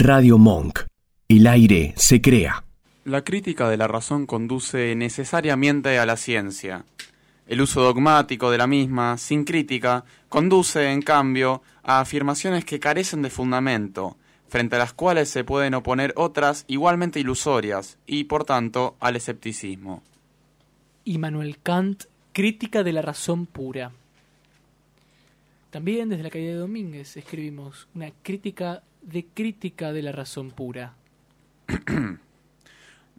Radio Monk. El aire se crea. La crítica de la razón conduce necesariamente a la ciencia. El uso dogmático de la misma, sin crítica, conduce, en cambio, a afirmaciones que carecen de fundamento, frente a las cuales se pueden oponer otras igualmente ilusorias, y por tanto al escepticismo. Immanuel Kant, Crítica de la razón pura. También desde la calle de Domínguez escribimos una crítica de crítica de la razón pura.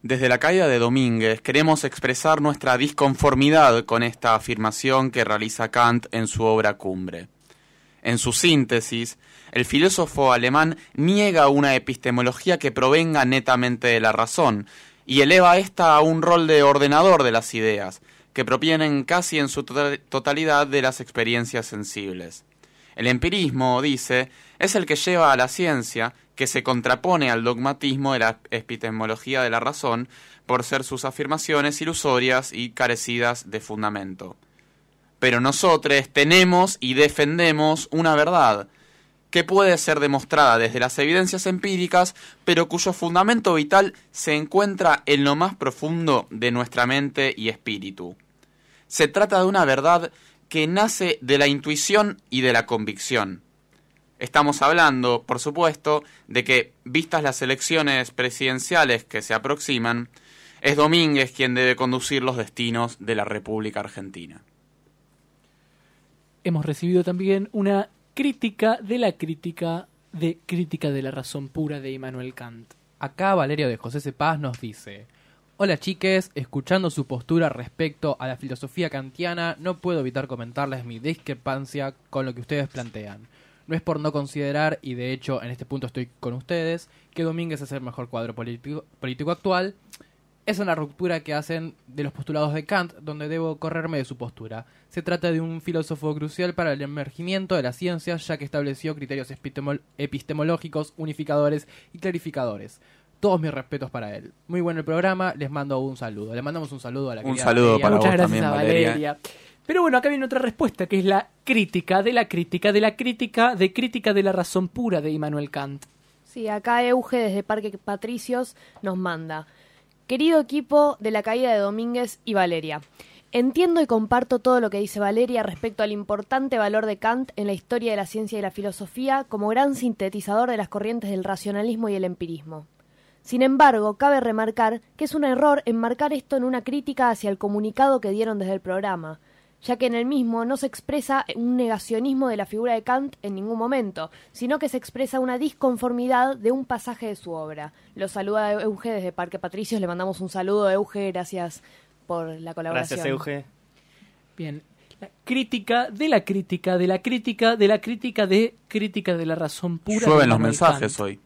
Desde la caída de Domínguez queremos expresar nuestra disconformidad con esta afirmación que realiza Kant en su obra Cumbre. En su síntesis, el filósofo alemán niega una epistemología que provenga netamente de la razón y eleva ésta a un rol de ordenador de las ideas, que provienen casi en su totalidad de las experiencias sensibles. El empirismo, dice, es el que lleva a la ciencia, que se contrapone al dogmatismo de la epistemología de la razón, por ser sus afirmaciones ilusorias y carecidas de fundamento. Pero nosotros tenemos y defendemos una verdad, que puede ser demostrada desde las evidencias empíricas, pero cuyo fundamento vital se encuentra en lo más profundo de nuestra mente y espíritu. Se trata de una verdad que nace de la intuición y de la convicción. Estamos hablando, por supuesto, de que, vistas las elecciones presidenciales que se aproximan, es Domínguez quien debe conducir los destinos de la República Argentina. Hemos recibido también una crítica de la crítica de Crítica de la Razón Pura de Immanuel Kant. Acá Valerio de José Cepaz nos dice, Hola chiques, escuchando su postura respecto a la filosofía kantiana, no puedo evitar comentarles mi discrepancia con lo que ustedes plantean. No es por no considerar, y de hecho en este punto estoy con ustedes, que Domínguez es el mejor cuadro político, actual. Es una ruptura que hacen de los postulados de Kant, donde debo correrme de su postura. Se trata de un filósofo crucial para el emergimiento de la ciencia, ya que estableció criterios epistemológicos, unificadores y clarificadores todos mis respetos para él. Muy bueno el programa, les mando un saludo. Le mandamos un saludo a la Un saludo para Muchas vos gracias también, a Valeria. Pero bueno, acá viene otra respuesta, que es la crítica de la crítica de la crítica de crítica de la razón pura de Immanuel Kant. Sí, acá Euge desde Parque Patricios nos manda. Querido equipo de la caída de Domínguez y Valeria. Entiendo y comparto todo lo que dice Valeria respecto al importante valor de Kant en la historia de la ciencia y la filosofía como gran sintetizador de las corrientes del racionalismo y el empirismo. Sin embargo, cabe remarcar que es un error enmarcar esto en una crítica hacia el comunicado que dieron desde el programa, ya que en el mismo no se expresa un negacionismo de la figura de Kant en ningún momento, sino que se expresa una disconformidad de un pasaje de su obra. Lo saluda Euge desde Parque Patricios, le mandamos un saludo, Euge, gracias por la colaboración. Gracias, Euge. Bien, la crítica de la crítica de la crítica de la crítica de crítica de la razón pura. Llueven los mensajes Kant. hoy.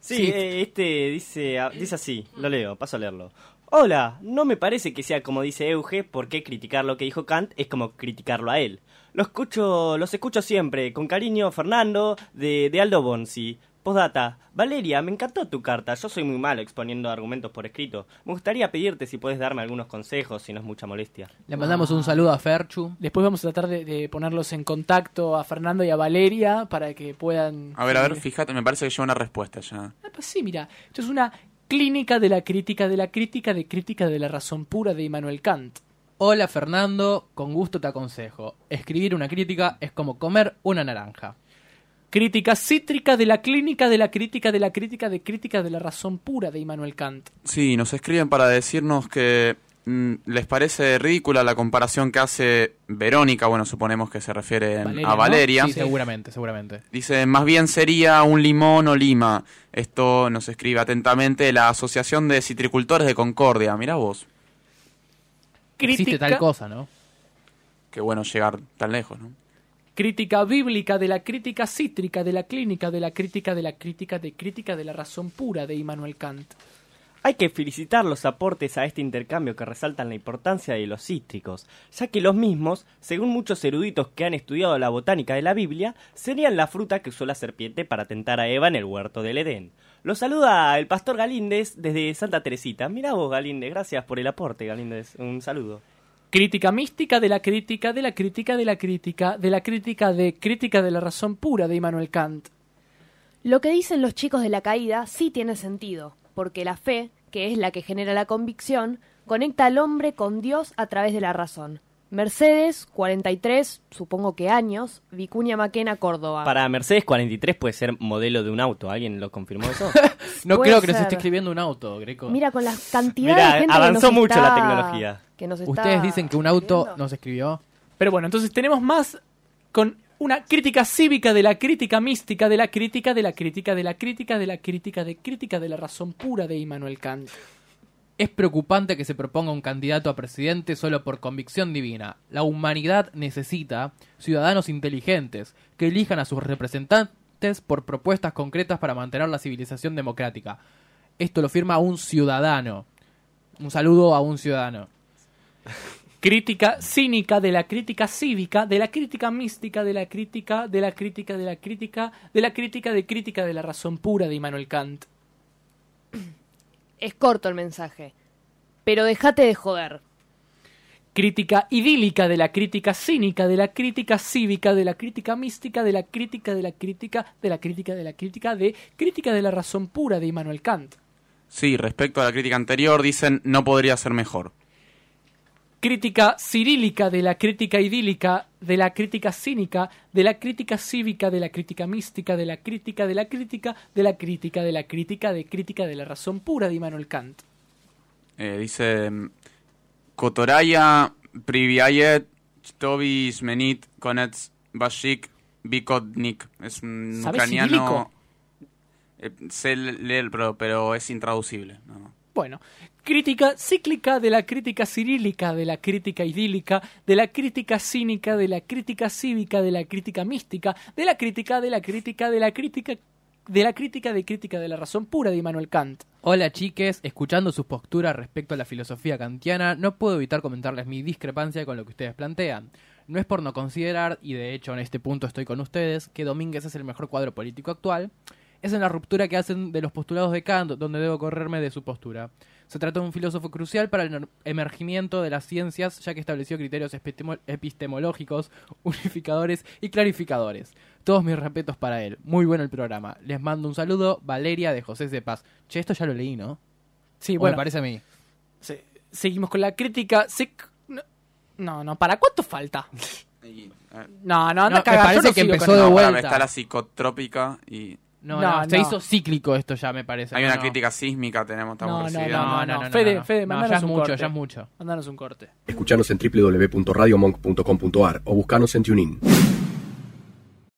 Sí, eh, este dice, ah, dice así, lo leo, paso a leerlo. Hola, no me parece que sea como dice Euge, porque criticar lo que dijo Kant es como criticarlo a él. Lo escucho, los escucho siempre, con cariño, Fernando, de, de Aldo Bonzi. Postdata, Valeria, me encantó tu carta, yo soy muy malo exponiendo argumentos por escrito. Me gustaría pedirte si puedes darme algunos consejos, si no es mucha molestia. Le mandamos un saludo a Ferchu. Después vamos a tratar de, de ponerlos en contacto a Fernando y a Valeria para que puedan... A ver, a ver, fíjate, me parece que lleva una respuesta ya. Ah, pues sí, mira, esto es una clínica de la crítica de la crítica de crítica de la razón pura de Immanuel Kant. Hola Fernando, con gusto te aconsejo. Escribir una crítica es como comer una naranja. Crítica cítrica de la clínica de la crítica de la crítica de crítica de la razón pura de Immanuel Kant. Sí, nos escriben para decirnos que mm, les parece ridícula la comparación que hace Verónica, bueno, suponemos que se refiere Valeria, a ¿no? Valeria. Sí, seguramente, seguramente. Dice, más bien sería un limón o lima. Esto nos escribe atentamente la Asociación de Citricultores de Concordia. Mira vos, Existe tal cosa, ¿no? qué bueno llegar tan lejos, ¿no? Crítica bíblica de la crítica cítrica de la clínica de la crítica de la crítica de crítica de la razón pura de Immanuel Kant. Hay que felicitar los aportes a este intercambio que resaltan la importancia de los cítricos, ya que los mismos, según muchos eruditos que han estudiado la botánica de la Biblia, serían la fruta que usó la serpiente para tentar a Eva en el huerto del Edén. Lo saluda el pastor Galíndez desde Santa Teresita. Mira vos, Galíndez, gracias por el aporte, Galíndez. Un saludo. Crítica mística de la crítica de la crítica de la crítica de la crítica de crítica de la razón pura de Immanuel Kant. Lo que dicen los chicos de la caída sí tiene sentido, porque la fe, que es la que genera la convicción, conecta al hombre con Dios a través de la razón. Mercedes, 43, supongo que años, Vicuña Maquena, Córdoba. Para Mercedes 43 puede ser modelo de un auto. ¿Alguien lo confirmó eso? No Puede creo que nos ser. esté escribiendo un auto, Greco. Mira, con la cantidad Mirá, de gente avanzó que nos mucho está- la tecnología. que nos está Ustedes dicen que un auto escribiendo. nos escribió. Pero bueno, entonces tenemos más con una crítica cívica de la crítica mística, de la crítica, de la crítica, de la crítica, de la crítica, de crítica de la razón pura de Immanuel Kant. Es preocupante que se proponga un candidato a presidente solo por convicción divina. La humanidad necesita ciudadanos inteligentes que elijan a sus representantes por propuestas concretas para mantener la civilización democrática. Esto lo firma un ciudadano. Un saludo a un ciudadano. Crítica cínica de la crítica cívica, de la crítica mística, de la crítica, de la crítica, de la crítica, de la crítica de crítica de la razón pura de Immanuel Kant. Es corto el mensaje. Pero déjate de joder. Crítica idílica de la crítica cínica, de la crítica cívica, de la crítica mística, de la crítica, de la crítica, de la crítica, de la crítica, de crítica de la razón pura de Immanuel Kant. Sí, respecto a la crítica anterior, dicen no podría ser mejor. Crítica cirílica de la crítica idílica, de la crítica cínica, de la crítica cívica, de la crítica mística, de la crítica, de la crítica, de la crítica, de la crítica, de crítica de la razón pura de Immanuel Kant. Eh, dice Kotoraya Privyayet Chtovi Smenit Konets Bashik Bikodnik. Es un ¿Sabes ucraniano. Eh, sé leer, pero, pero es intraducible. no. Bueno, crítica cíclica de la crítica cirílica, de la crítica idílica, de la crítica cínica, de la crítica cívica, de la crítica mística, de la crítica, de la crítica, de la crítica, de la crítica de crítica de la razón pura de Immanuel Kant. Hola chiques, escuchando sus posturas respecto a la filosofía kantiana, no puedo evitar comentarles mi discrepancia con lo que ustedes plantean. No es por no considerar, y de hecho en este punto estoy con ustedes, que Domínguez es el mejor cuadro político actual, es en la ruptura que hacen de los postulados de Kant donde debo correrme de su postura. Se trata de un filósofo crucial para el emer- emergimiento de las ciencias, ya que estableció criterios epistemo- epistemológicos, unificadores y clarificadores. Todos mis respetos para él. Muy bueno el programa. Les mando un saludo, Valeria de José de Paz. Che, esto ya lo leí, ¿no? Sí, O bueno, me parece a mí. se- seguimos con la crítica. No, no, ¿para cuánto falta? Y, eh, No, no, anda No, me yo parece no que empezó de vuelta. está la psicotrópica y No, No, no, se no. hizo cíclico esto ya, me parece. hay No, una no. crítica sísmica, tenemos, estamos No, no, no, No, no, no, Fede, no. Fede, No, mandanos ya es un mucho, corte. ya es mucho. Mandanos un corte. Escuchanos en www.radiomonk.com.ar o buscanos en TuneIn.